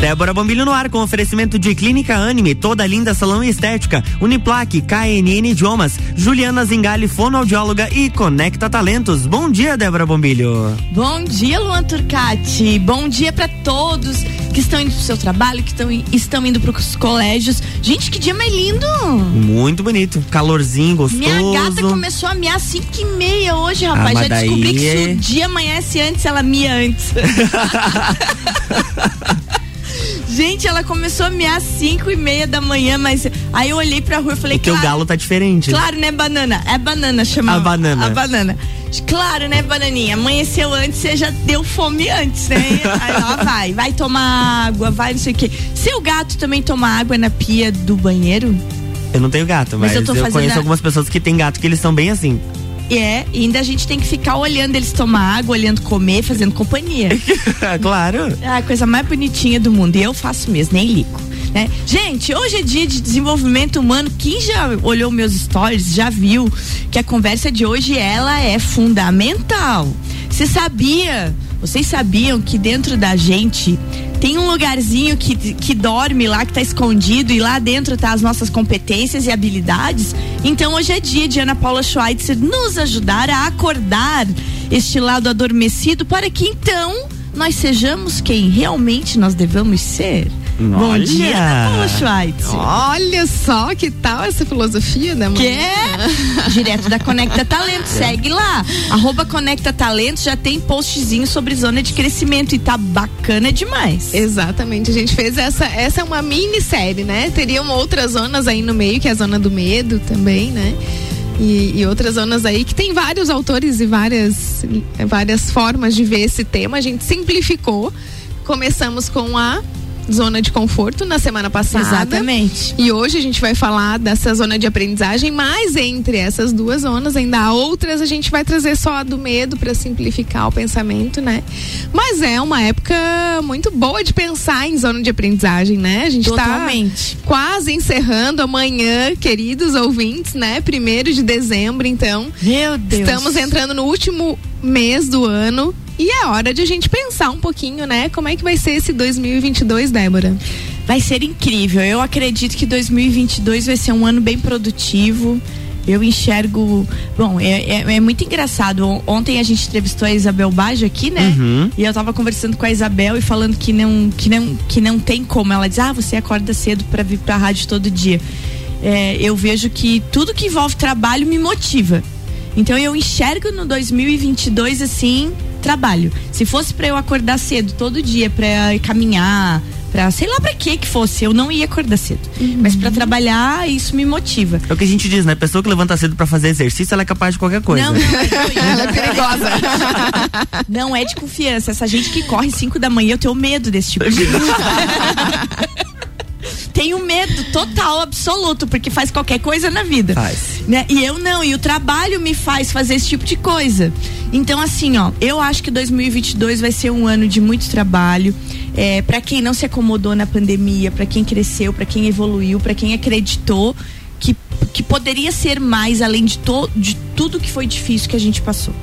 Débora Bombilho no ar com oferecimento de Clínica Anime, toda linda salão e estética, Uniplaque, KNN Idiomas, Juliana Zingali, fonoaudióloga e Conecta Talentos. Bom dia, Débora Bombilho. Bom dia, Luan Turcati. Bom dia para todos que estão indo pro seu trabalho, que estão, estão indo pros colégios. Gente, que dia mais lindo! Muito bonito. Calorzinho, gostoso. Minha gata começou a miar às 5 e meia hoje, rapaz. Ah, Já daí... descobri que se o dia amanhece antes, ela mia antes. Gente, ela começou a mear às 5 e meia da manhã, mas aí eu olhei pra rua e falei, claro, o galo tá diferente. Claro, né, banana? É banana, chama. A banana. A banana. Claro, né, bananinha? Amanheceu antes, você já deu fome antes, né? aí ela vai, vai tomar água, vai não sei o quê. Seu gato também toma água na pia do banheiro? Eu não tenho gato, mas, mas eu, eu conheço a... algumas pessoas que têm gato que eles são bem assim. É, e ainda a gente tem que ficar olhando eles tomar água, olhando comer, fazendo companhia. claro. É a coisa mais bonitinha do mundo. E eu faço mesmo, nem ligo. Né? Gente, hoje é dia de desenvolvimento humano. Quem já olhou meus stories já viu que a conversa de hoje ela é fundamental. Você sabia? Vocês sabiam que dentro da gente tem um lugarzinho que, que dorme lá, que está escondido, e lá dentro tá as nossas competências e habilidades. Então hoje é dia de Ana Paula Schweitzer nos ajudar a acordar este lado adormecido para que então nós sejamos quem realmente nós devemos ser. Bom dia, Paula Schweitzer. Olha só que tal essa filosofia da manhã. Que é? Direto da Conecta Talento. Segue lá. Arroba Conecta Talento já tem postzinho sobre zona de crescimento e tá bacana demais. Exatamente. A gente fez essa. Essa é uma minissérie, né? Teriam outras zonas aí no meio, que é a zona do medo também, né? E, e, outras zonas aí que tem vários autores e várias, várias formas de ver esse tema. A gente simplificou. Começamos com a zona de conforto na semana passada. Exatamente. E hoje a gente vai falar dessa zona de aprendizagem, mas entre essas duas zonas ainda há outras, a gente vai trazer só a do medo para simplificar o pensamento, né? Mas é uma época muito boa de pensar em zona de aprendizagem, né? A gente tá Totalmente. tá quase encerrando amanhã, queridos ouvintes, né? Primeiro de dezembro, então. Meu Deus. Estamos entrando no último mês do ano e é hora de a gente pensar um pouquinho, né? Como é que vai ser esse 2022, Débora? Vai ser incrível. Eu acredito que 2022 vai ser um ano bem produtivo. Eu enxergo. Bom, é, é, é, muito engraçado. Ontem a gente entrevistou a Isabel Baggio aqui, né? Uhum. E eu tava conversando com a Isabel e falando que não, que não, que não tem como. Ela diz: ah, você acorda cedo para vir pra rádio todo dia. É, eu vejo que tudo que envolve trabalho me motiva. Então eu enxergo no 2022 assim trabalho. Se fosse para eu acordar cedo todo dia para caminhar, para sei lá para que que fosse, eu não ia acordar cedo. Uhum. Mas para trabalhar, isso me motiva. É o que a gente diz, né? Pessoa que levanta cedo para fazer exercício, ela é capaz de qualquer coisa. Não, não, é ela é perigosa. não é de confiança. Essa gente que corre 5 da manhã, eu tenho medo desse tipo de gente. tenho medo total, absoluto, porque faz qualquer coisa na vida. Faz. Né? E eu não, e o trabalho me faz fazer esse tipo de coisa. Então, assim, ó, eu acho que 2022 vai ser um ano de muito trabalho. É, para quem não se acomodou na pandemia, para quem cresceu, para quem evoluiu, para quem acreditou que, que poderia ser mais além de, to, de tudo que foi difícil que a gente passou.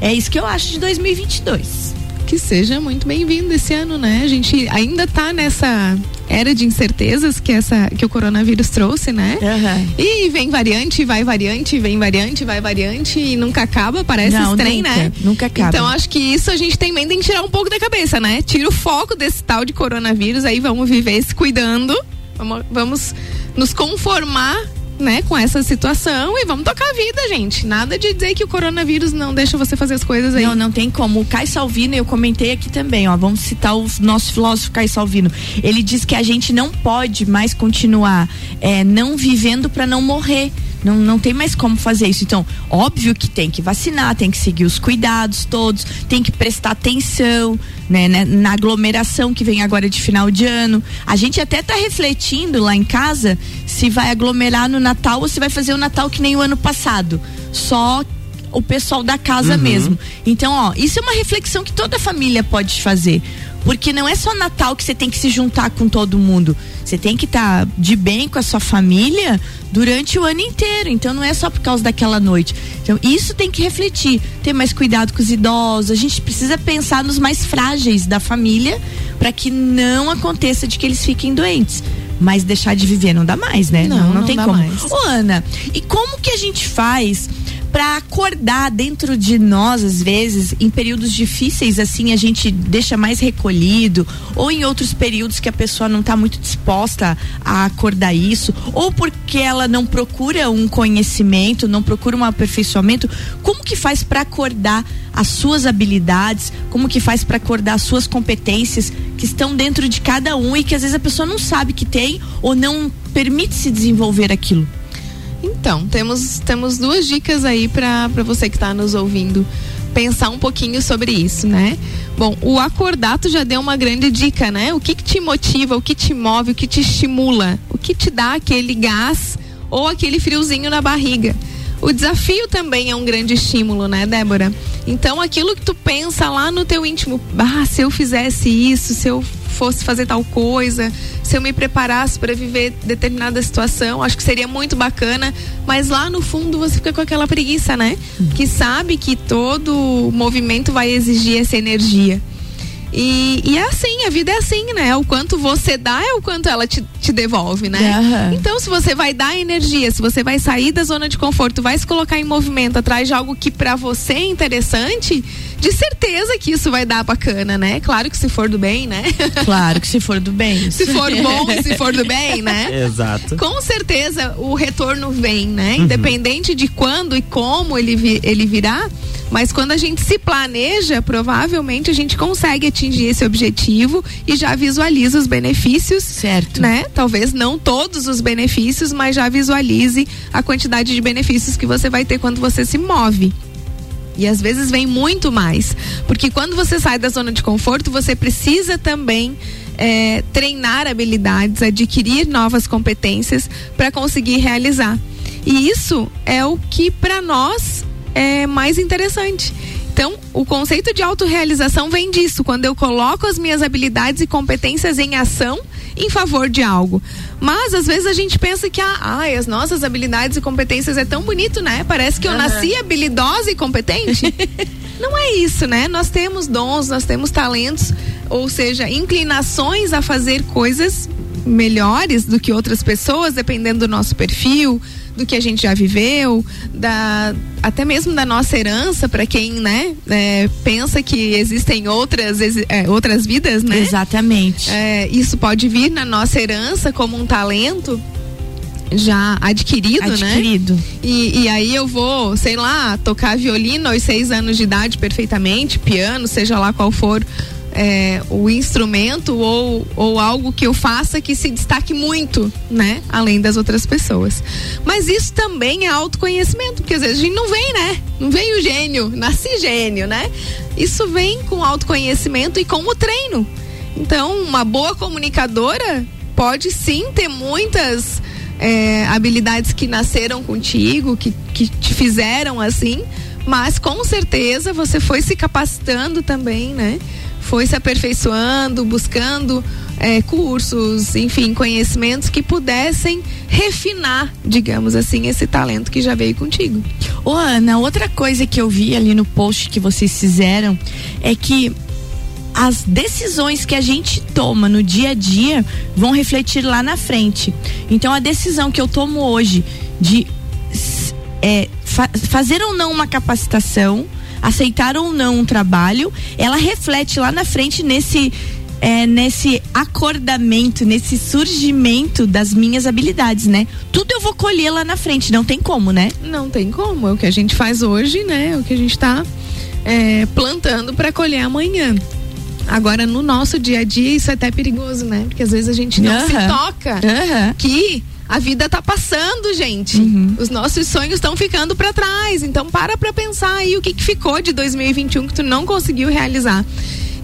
É isso que eu acho de 2022 que seja muito bem-vindo esse ano, né? A gente ainda tá nessa era de incertezas que essa que o coronavírus trouxe, né? Uhum. E vem variante, vai variante, vem variante, vai variante e nunca acaba, parece Não, trem, nunca, né? Nunca acaba. Então acho que isso a gente também tem que tirar um pouco da cabeça, né? Tira o foco desse tal de coronavírus, aí vamos viver se cuidando, vamos, vamos nos conformar né, com essa situação e vamos tocar a vida, gente. Nada de dizer que o coronavírus não deixa você fazer as coisas aí. Não, não tem como. O Caio Salvino, eu comentei aqui também, ó, vamos citar o nosso filósofo Caio Salvino. Ele diz que a gente não pode mais continuar é, não vivendo para não morrer. Não, não tem mais como fazer isso. Então, óbvio que tem que vacinar, tem que seguir os cuidados todos, tem que prestar atenção né, né, na aglomeração que vem agora de final de ano. A gente até está refletindo lá em casa se vai aglomerar no Natal ou se vai fazer o Natal que nem o ano passado. Só o pessoal da casa uhum. mesmo. Então, ó, isso é uma reflexão que toda família pode fazer. Porque não é só Natal que você tem que se juntar com todo mundo. Você tem que estar tá de bem com a sua família durante o ano inteiro. Então não é só por causa daquela noite. Então isso tem que refletir, ter mais cuidado com os idosos. A gente precisa pensar nos mais frágeis da família, para que não aconteça de que eles fiquem doentes. Mas deixar de viver não dá mais, né? Não, não, não tem como. Mais. Ô, Ana, e como que a gente faz para acordar dentro de nós, às vezes, em períodos difíceis, assim, a gente deixa mais recolhido, ou em outros períodos que a pessoa não está muito disposta a acordar isso, ou porque ela não procura um conhecimento, não procura um aperfeiçoamento. Como que faz para acordar as suas habilidades? Como que faz para acordar as suas competências que estão dentro de cada um e que às vezes a pessoa não sabe que tem ou não permite se desenvolver aquilo? Então, temos, temos duas dicas aí para você que está nos ouvindo pensar um pouquinho sobre isso, né? Bom, o acordato já deu uma grande dica, né? O que, que te motiva, o que te move, o que te estimula, o que te dá aquele gás ou aquele friozinho na barriga. O desafio também é um grande estímulo, né, Débora? Então, aquilo que tu pensa lá no teu íntimo, ah, se eu fizesse isso, se eu fosse fazer tal coisa, se eu me preparasse para viver determinada situação, acho que seria muito bacana, mas lá no fundo você fica com aquela preguiça, né? Que sabe que todo movimento vai exigir essa energia. E, e, é assim, a vida é assim, né? O quanto você dá é o quanto ela te, te devolve, né? Uhum. Então, se você vai dar energia, se você vai sair da zona de conforto, vai se colocar em movimento atrás de algo que para você é interessante, de certeza que isso vai dar bacana, né? Claro que se for do bem, né? Claro que se for do bem. se for bom se for do bem, né? Exato. Com certeza o retorno vem, né? Uhum. Independente de quando e como ele, vi, ele virá mas quando a gente se planeja, provavelmente a gente consegue atingir esse objetivo e já visualiza os benefícios. Certo. Né? Talvez não todos os benefícios, mas já visualize a quantidade de benefícios que você vai ter quando você se move. E às vezes vem muito mais. Porque quando você sai da zona de conforto, você precisa também é, treinar habilidades, adquirir novas competências para conseguir realizar. E isso é o que para nós é mais interessante. Então, o conceito de autorrealização vem disso, quando eu coloco as minhas habilidades e competências em ação em favor de algo. Mas às vezes a gente pensa que ah, as nossas habilidades e competências é tão bonito, né? Parece que eu uhum. nasci habilidosa e competente. Não é isso, né? Nós temos dons, nós temos talentos, ou seja, inclinações a fazer coisas melhores do que outras pessoas, dependendo do nosso perfil, do que a gente já viveu, da, até mesmo da nossa herança, para quem né, é, pensa que existem outras, é, outras vidas, né? Exatamente. É, isso pode vir na nossa herança como um talento já adquirido, adquirido. né? Adquirido. E, e, aí eu vou, sei lá, tocar violino aos seis anos de idade perfeitamente, piano, seja lá qual for é, o instrumento ou, ou algo que eu faça que se destaque muito, né? Além das outras pessoas. Mas isso também é autoconhecimento, porque às vezes a gente não vem, né? Não vem o gênio, nasci gênio, né? Isso vem com autoconhecimento e com o treino. Então, uma boa comunicadora pode sim ter muitas é, habilidades que nasceram contigo, que, que te fizeram assim, mas com certeza você foi se capacitando também, né? Foi se aperfeiçoando, buscando é, cursos, enfim, conhecimentos que pudessem refinar, digamos assim, esse talento que já veio contigo. Ô Ana, outra coisa que eu vi ali no post que vocês fizeram é que as decisões que a gente toma no dia a dia vão refletir lá na frente. Então a decisão que eu tomo hoje de é, fa fazer ou não uma capacitação aceitar ou não um trabalho, ela reflete lá na frente nesse é, nesse acordamento, nesse surgimento das minhas habilidades, né? Tudo eu vou colher lá na frente, não tem como, né? Não tem como, é o que a gente faz hoje, né? É o que a gente está é, plantando para colher amanhã. Agora, no nosso dia a dia, isso é até perigoso, né? Porque às vezes a gente não se toca que a vida tá passando, gente. Uhum. Os nossos sonhos estão ficando para trás. Então para pra pensar aí o que, que ficou de 2021 que tu não conseguiu realizar.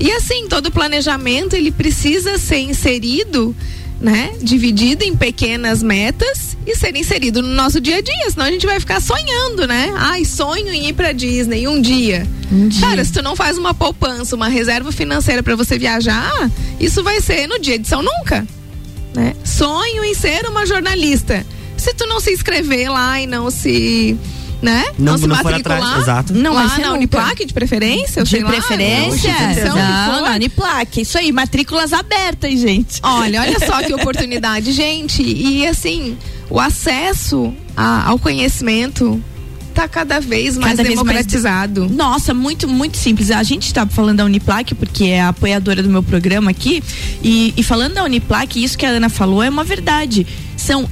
E assim, todo planejamento ele precisa ser inserido né? Dividido em pequenas metas e ser inserido no nosso dia a dia, senão a gente vai ficar sonhando, né? Ai, sonho em ir pra Disney um dia. Um dia. Cara, se tu não faz uma poupança, uma reserva financeira para você viajar, isso vai ser no dia de São Nunca né? Sonho em ser uma jornalista. Se tu não se inscrever lá e não se né? Não, Não, se não matricular. atrás, exato. Não, lá na nunca. Uniplac de preferência, De sei lá, preferência? que Não, na Uniplac. Isso aí, matrículas abertas, gente. Olha, olha só que oportunidade, gente. E assim, o acesso a- ao conhecimento tá cada vez mais Cada vez mais democratizado. Nossa, muito, muito simples. A gente está falando da Uniplac, porque é a apoiadora do meu programa aqui. E, e falando da Uniplac, isso que a Ana falou é uma verdade. São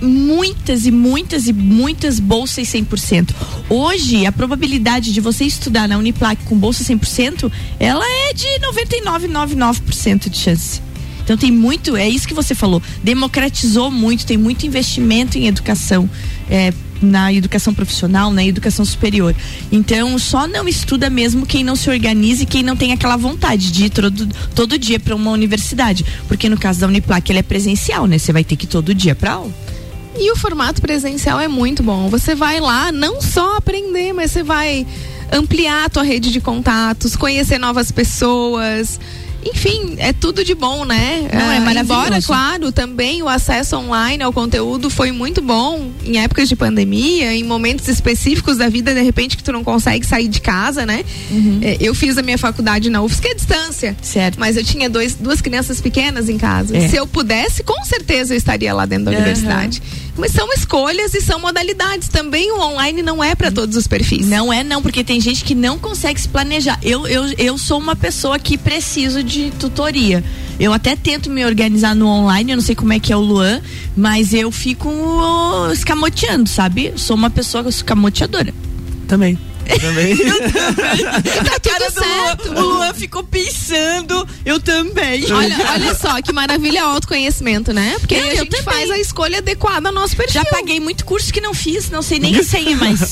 muitas e muitas e muitas bolsas 100%. Hoje, a probabilidade de você estudar na Uniplac com bolsa 100%, ela é de 99,99% de chance. Então tem muito, é isso que você falou, democratizou muito, tem muito investimento em educação, é, na educação profissional, na educação superior. Então só não estuda mesmo quem não se organiza e quem não tem aquela vontade de ir todo, todo dia para uma universidade. Porque no caso da Uniplac, ele é presencial, né? Você vai ter que ir todo dia para aula. E o formato presencial é muito bom. Você vai lá não só aprender, mas você vai ampliar a tua rede de contatos, conhecer novas pessoas. Enfim, é tudo de bom, né? Não, é Ah, maravilhoso. Embora, claro, também o acesso online ao conteúdo foi muito bom em épocas de pandemia, em momentos específicos da vida, de repente, que tu não consegue sair de casa, né? É, Eu fiz a minha faculdade na UFSC à distância. Certo. Mas eu tinha dois, duas crianças pequenas em casa. É. Se eu pudesse, com certeza eu estaria lá dentro da Aham. universidade. Mas são escolhas e são modalidades. Também o online não é para todos os perfis. Não é não, porque tem gente que não consegue se planejar. Eu, eu, eu sou uma pessoa que preciso de tutoria. Eu até tento me organizar no online, eu não sei como é que é o Luan, mas eu fico oh, escamoteando, sabe? Sou uma pessoa escamoteadora. Também. Também. A cara do certo. Luan, o Luan ficou pensando, eu também. Olha, olha só que maravilha o autoconhecimento, né? Porque Não, a eu gente também. faz a escolha adequada ao nosso perfil. Já paguei muito curso que não fiz, não sei nem a senha mais.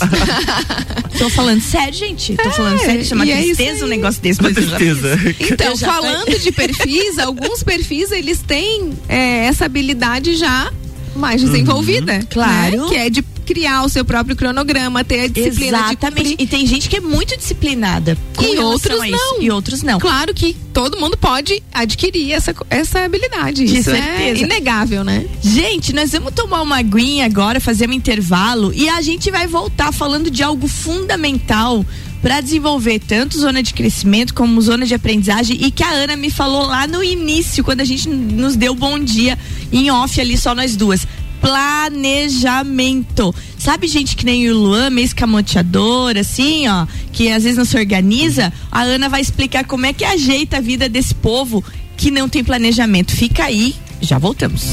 Tô falando sério, gente. Tô falando sério, isso é uma é tristeza um negócio desse. Com mas eu fiz. Então, Eu falando de perfis, alguns perfis eles têm é, essa habilidade já mais desenvolvida. Uhum. claro. né? Que é de criar o seu próprio cronograma, ter a disciplina Exatamente. E tem gente que é muito disciplinada. E outros não. E outros não. Claro que todo mundo pode adquirir essa, essa habilidade. De Isso é certeza. inegável, né? Gente, nós vamos tomar uma aguinha agora, fazer um intervalo e a gente vai voltar falando de algo fundamental para desenvolver tanto zona de crescimento como zona de aprendizagem e que a Ana me falou lá no início, quando a gente nos deu bom dia em off ali, só nós duas. Planejamento. Sabe, gente que nem o Luan, meio escamoteador, assim, ó, que às vezes não se organiza? A Ana vai explicar como é que ajeita a vida desse povo que não tem planejamento. Fica aí, já voltamos.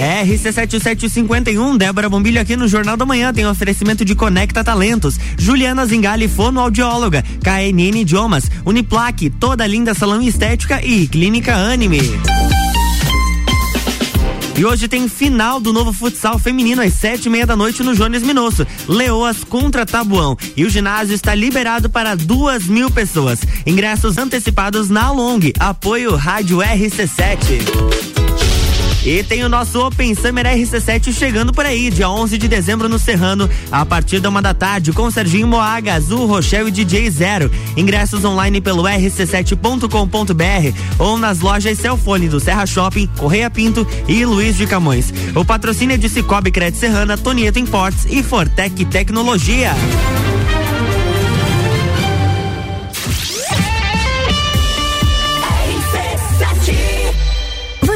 RC7751, Débora Bombilho aqui no Jornal da Manhã tem oferecimento de Conecta Talentos, Juliana Zingali, fonoaudióloga, KNN Idiomas, Uniplaque, toda linda salão estética e Clínica Anime. E hoje tem final do novo futsal feminino às sete e meia da noite no Jones Minosso. Leoas contra Tabuão. E o ginásio está liberado para duas mil pessoas. Ingressos antecipados na Long. Apoio Rádio RC7. E tem o nosso Open Summer RC7 chegando por aí, dia 11 de dezembro no Serrano, a partir da uma da tarde, com Serginho Moaga, Azul, Rochelle e DJ Zero. Ingressos online pelo rc7.com.br ou nas lojas Celfone do Serra Shopping, Correia Pinto e Luiz de Camões. O patrocínio é de Cicobi Crédito Serrana, Tonieto Imports e Fortec Tecnologia.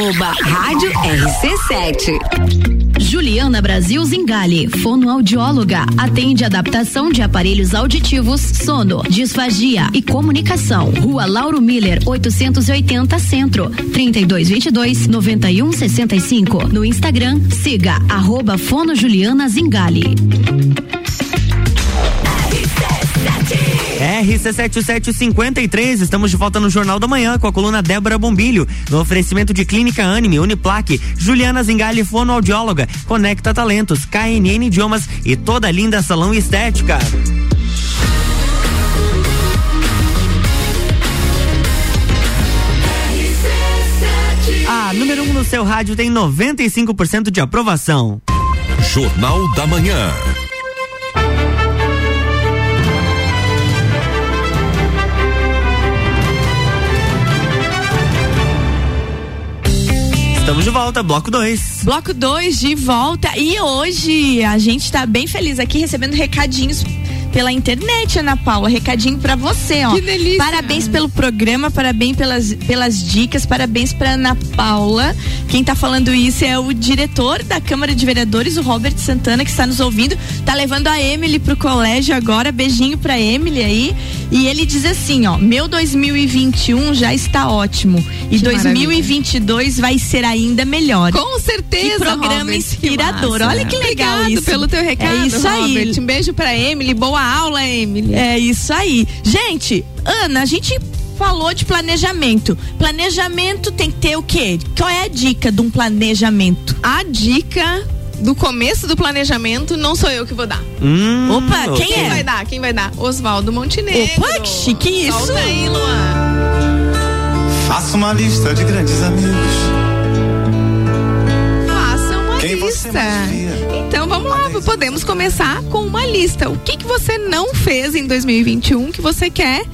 Rádio RC7. Juliana Juliana Brasil Zingale, fonoaudióloga, atende adaptação de aparelhos auditivos, sono, disfagia e comunicação. Rua Lauro Miller, 880 Centro, 3222 9165. No Instagram, siga arroba Fono Juliana Zingale. RC7753, estamos de volta no Jornal da Manhã com a coluna Débora Bombilho, no oferecimento de Clínica Anime, Uniplaque, Juliana Zingali, fonoaudióloga, Conecta Talentos, KNN Idiomas e toda linda salão estética. A número 1 um no seu rádio tem 95% de aprovação. Jornal da Manhã. Estamos de volta, bloco 2. Bloco 2 de volta. E hoje a gente está bem feliz aqui recebendo recadinhos pela internet, Ana Paula. Recadinho para você, ó. Que delícia. Parabéns pelo programa, parabéns pelas, pelas dicas, parabéns pra Ana Paula. Quem tá falando isso é o diretor da Câmara de Vereadores, o Robert Santana, que está nos ouvindo. Tá levando a Emily pro colégio agora. Beijinho pra Emily aí. E ele diz assim, ó: Meu 2021 já está ótimo. E Que 2022 vai ser ainda melhor. Com certeza, Que programa Robert, inspirador. que. Olha que legal Obrigado isso. pelo teu recado, É isso aí. Robert. Um beijo pra Emily. Boa aula, Emily. É isso aí. Gente, Ana, a gente falou de planejamento. Planejamento tem que ter o quê? Qual é a dica de um planejamento? A dica do começo do planejamento não sou eu que vou dar. Hum, Opa, quem Quem é? vai dar? Quem vai dar? Oswaldo Montenegro. Opa, que chique isso. Solta aí, Luan. Faça uma lista de grandes amigos. Faça uma Quem lista. Então vamos lá, podemos começar com uma lista. O que, que você não fez em 2021 que você quer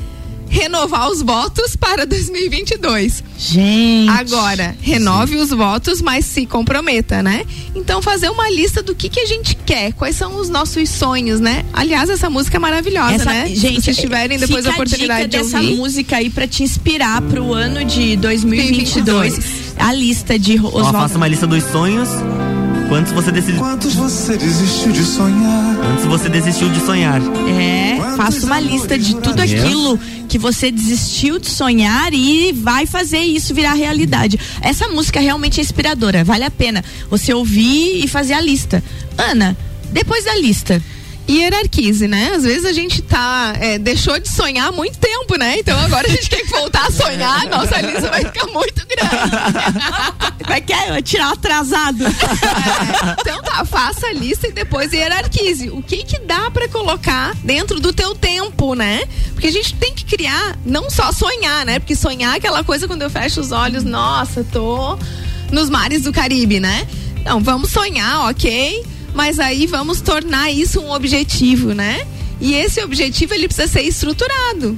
renovar os votos para 2022? Gente. Agora, renove os votos, mas se comprometa, né? Então, fazer uma lista do que, que a gente quer, quais são os nossos sonhos, né? Aliás, essa música é maravilhosa, Essa, né? gente, se vocês tiverem depois a oportunidade dica de dessa ouvir. música aí pra te inspirar pro ano de 2022. A lista de Ó, Oswaldo. faça uma lista dos sonhos. Quantos você decidiu? Quantos você desistiu de sonhar? Quantos você desistiu de sonhar? É, faça uma lista de tudo aquilo que você desistiu de sonhar e vai fazer isso virar realidade. Essa música realmente é inspiradora, vale a pena você ouvir e fazer a lista. Ana, depois da lista, hierarquize, né? Às vezes a gente tá é, deixou de sonhar há muito tempo, né? Então agora a gente tem que voltar a sonhar, nossa lista vai ficar muito grande. vai quer tirar atrasado. É, então tá, faça a lista e depois hierarquize. O que que dá pra colocar dentro do teu tempo, né? Porque a gente tem que criar, não só sonhar, né? Porque sonhar é aquela coisa quando eu fecho os olhos, nossa, tô nos mares do Caribe, né? Não, vamos sonhar, ok? Mas aí vamos tornar isso um objetivo, né? E esse objetivo ele precisa ser estruturado.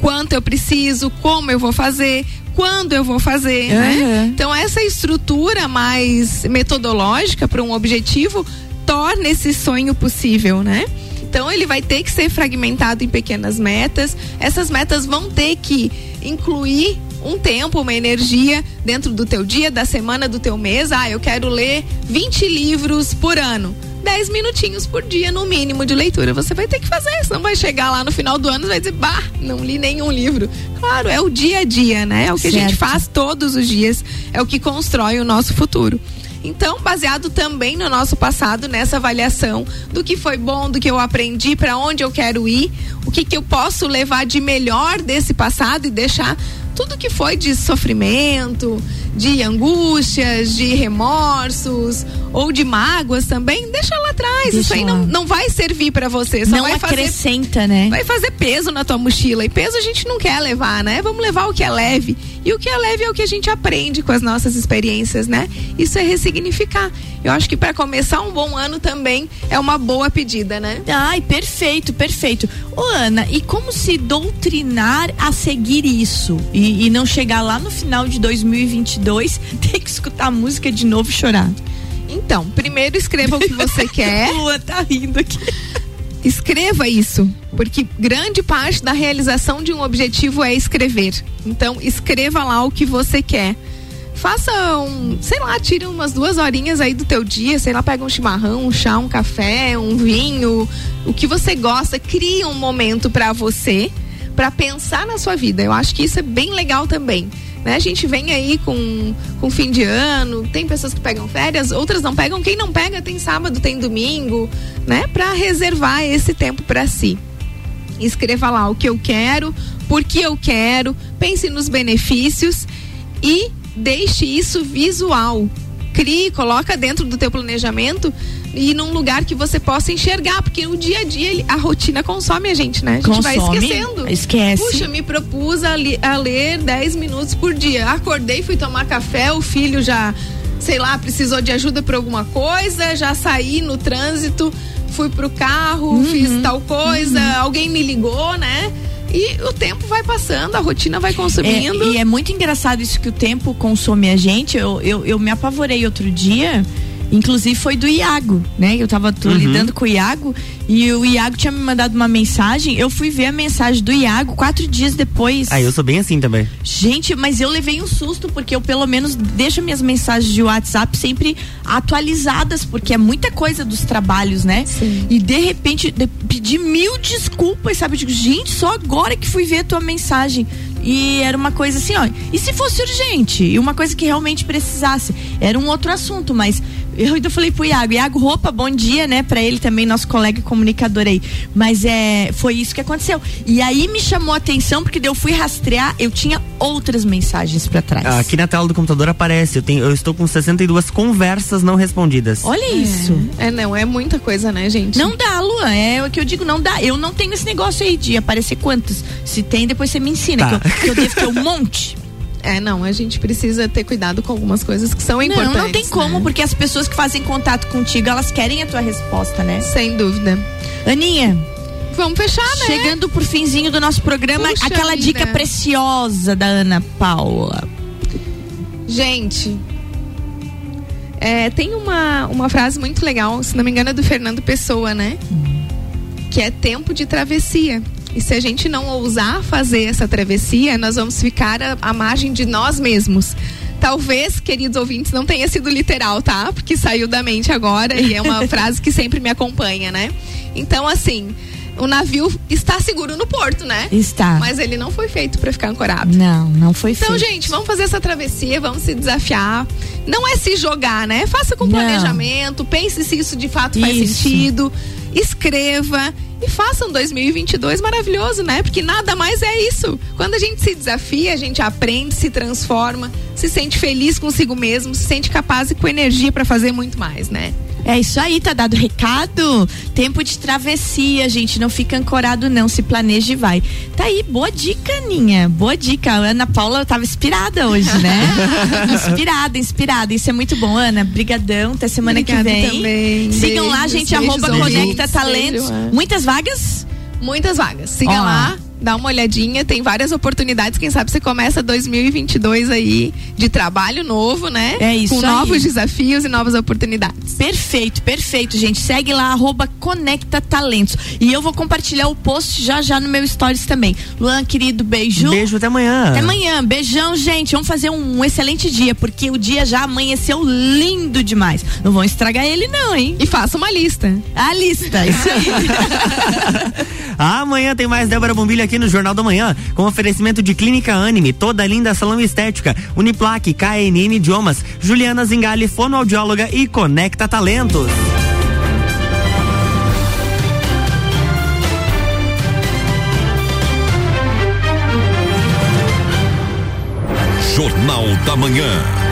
Quanto eu preciso, como eu vou fazer, quando eu vou fazer, né? Uhum. Então essa estrutura mais metodológica para um objetivo torna esse sonho possível, né? Então ele vai ter que ser fragmentado em pequenas metas. Essas metas vão ter que incluir um tempo, uma energia dentro do teu dia, da semana, do teu mês. Ah, eu quero ler 20 livros por ano. 10 minutinhos por dia, no mínimo, de leitura. Você vai ter que fazer, senão vai chegar lá no final do ano e vai dizer, bah, não li nenhum livro. Claro, é o dia a dia, né? É o que a gente Certo. faz todos os dias, é o que constrói o nosso futuro. Então, baseado também no nosso passado, nessa avaliação do que foi bom, do que eu aprendi, para onde eu quero ir, o que, que eu posso levar de melhor desse passado e deixar tudo que foi de sofrimento, de angústias, de remorsos ou de mágoas também, deixa lá atrás. Deixa Isso aí lá. não, não vai servir para você. Só Não vai fazer acrescenta, né? vai fazer peso na tua mochila. E peso a gente não quer levar, né? Vamos levar o que é leve. E o que é leve é o que a gente aprende com as nossas experiências, né? Isso é ressignificar. Eu acho que para começar um bom ano também é uma boa pedida, né? Ai, perfeito, perfeito. Ô, Ana, e como se doutrinar a seguir isso? E, e não chegar lá no final de 2022, ter que escutar a música de novo e chorar? Então, primeiro escreva o que você quer. Lua tá rindo aqui. Escreva isso, porque grande parte da realização de um objetivo é escrever. Então, escreva lá o que você quer. faça um, sei lá, tira umas duas horinhas aí do teu dia, sei lá, pega um chimarrão, um chá, um café, um vinho, o que você gosta, cria um momento para você, para pensar na sua vida. Eu acho que isso é bem legal também. Né? A gente vem aí com, com fim de ano, tem pessoas que pegam férias, outras não pegam. Quem não pega tem sábado, tem domingo, né? Para reservar esse tempo para si. Escreva lá o que eu quero, por que eu quero, pense nos benefícios e deixe isso visual. Crie, coloca dentro do teu planejamento e num lugar que você possa enxergar, porque o dia a dia a rotina consome a gente, né? A gente Consome, vai esquecendo. esquece. Puxa, me propus a, li, a ler 10 minutos por dia. Acordei, fui tomar café, o filho já, sei lá, precisou de ajuda por alguma coisa, já saí no trânsito, fui pro carro, Uhum. fiz tal coisa, alguém me ligou, né? E o tempo vai passando, a rotina vai consumindo. É, e é muito engraçado isso que o tempo consome a gente. Eu, eu, eu me apavorei outro dia. Inclusive foi do Iago, né? Eu tava tô Uhum. lidando com o Iago e o Iago tinha me mandado uma mensagem. Eu fui ver a mensagem do Iago quatro dias depois. Ah, eu sou bem assim também. Gente, mas eu levei um susto porque eu pelo menos deixo minhas mensagens de WhatsApp sempre atualizadas, porque é muita coisa dos trabalhos, né? Sim. E de repente de, pedi mil desculpas, sabe? Eu digo, gente, só agora que fui ver a tua mensagem. E era uma coisa assim, ó. E se fosse urgente? E uma coisa que realmente precisasse? Era um outro assunto, mas eu ainda falei pro Iago, Iago Roupa, bom dia, né? Pra ele também, nosso colega comunicador aí. Mas é, foi isso que aconteceu. E aí me chamou a atenção, porque daí eu fui rastrear, eu tinha outras mensagens pra trás. Ah, Aqui na tela do computador aparece, eu, tenho, eu estou com 62 conversas não respondidas. Olha isso. É, não, é muita coisa, né, gente? Não dá, Luan. É o que eu digo, não dá. Eu não tenho esse negócio aí de aparecer quantos. Se tem, depois você me ensina. Tá. Que, eu, que eu devo ter um monte. É, não, a gente precisa ter cuidado com algumas coisas que são importantes. não, não tem como, né? porque as pessoas que fazem contato contigo, elas querem a tua resposta, né? Sem dúvida. Aninha, Vamos fechar, né? chegando pro finzinho do nosso programa, Puxa aquela vida. dica preciosa da Ana Paula. Gente, é, tem uma, uma frase muito legal, se não me engano é do Fernando Pessoa, né? Que é tempo de travessia. E se a gente não ousar fazer essa travessia, nós vamos ficar à, margem de nós mesmos. Talvez, queridos ouvintes, não tenha sido literal, tá? Porque saiu da mente agora e é uma frase que sempre me acompanha, né? Então, assim, o navio está seguro no porto, né? Está. Mas ele não foi feito para ficar ancorado. Não, não foi Então, feito. gente, vamos fazer essa travessia, vamos se desafiar. Não é se jogar, né? Faça com Não. planejamento, pense se isso de fato faz Isso. sentido, escreva e faça um 2022 maravilhoso, né? Porque nada mais é isso. Quando a gente se desafia, a gente aprende, se transforma, se sente feliz consigo mesmo, se sente capaz e com energia para fazer muito mais, né? É isso aí, tá dado recado. Tempo de travessia, gente. Não fica ancorado, não. Se planeja e vai. Tá aí, boa dica, Aninha. Boa dica. A Ana Paula tava inspirada hoje, né? inspirada, inspirada. Isso é muito bom, Ana. Brigadão. Até semana Obrigada que vem. também. Sigam lá, Beijos, gente. beijos, arroba. Conecta Talentos. É. Muitas vagas? Muitas vagas. Siga Ó. lá, dá uma olhadinha, tem várias oportunidades. Quem sabe você começa 2022 aí de trabalho novo, né? É isso Com aí. novos desafios e novas oportunidades. Perfeito, perfeito, gente. Segue lá, arroba Conecta Talentos. E eu vou compartilhar o post já já no meu stories também. Luan, querido, beijo. Beijo, até amanhã. Até amanhã. Beijão, gente. Vamos fazer um, excelente dia, porque o dia já amanheceu lindo demais. Não vão estragar ele, não, hein? E faça uma lista. A lista, isso aí. Amanhã tem mais Débora Bombilho aqui no Jornal da Manhã, com oferecimento de Clínica Anime, toda linda salão estética, Uniplaque, KNN Idiomas, Juliana Zingali, fonoaudióloga e Conecta Talentos. Jornal da Manhã.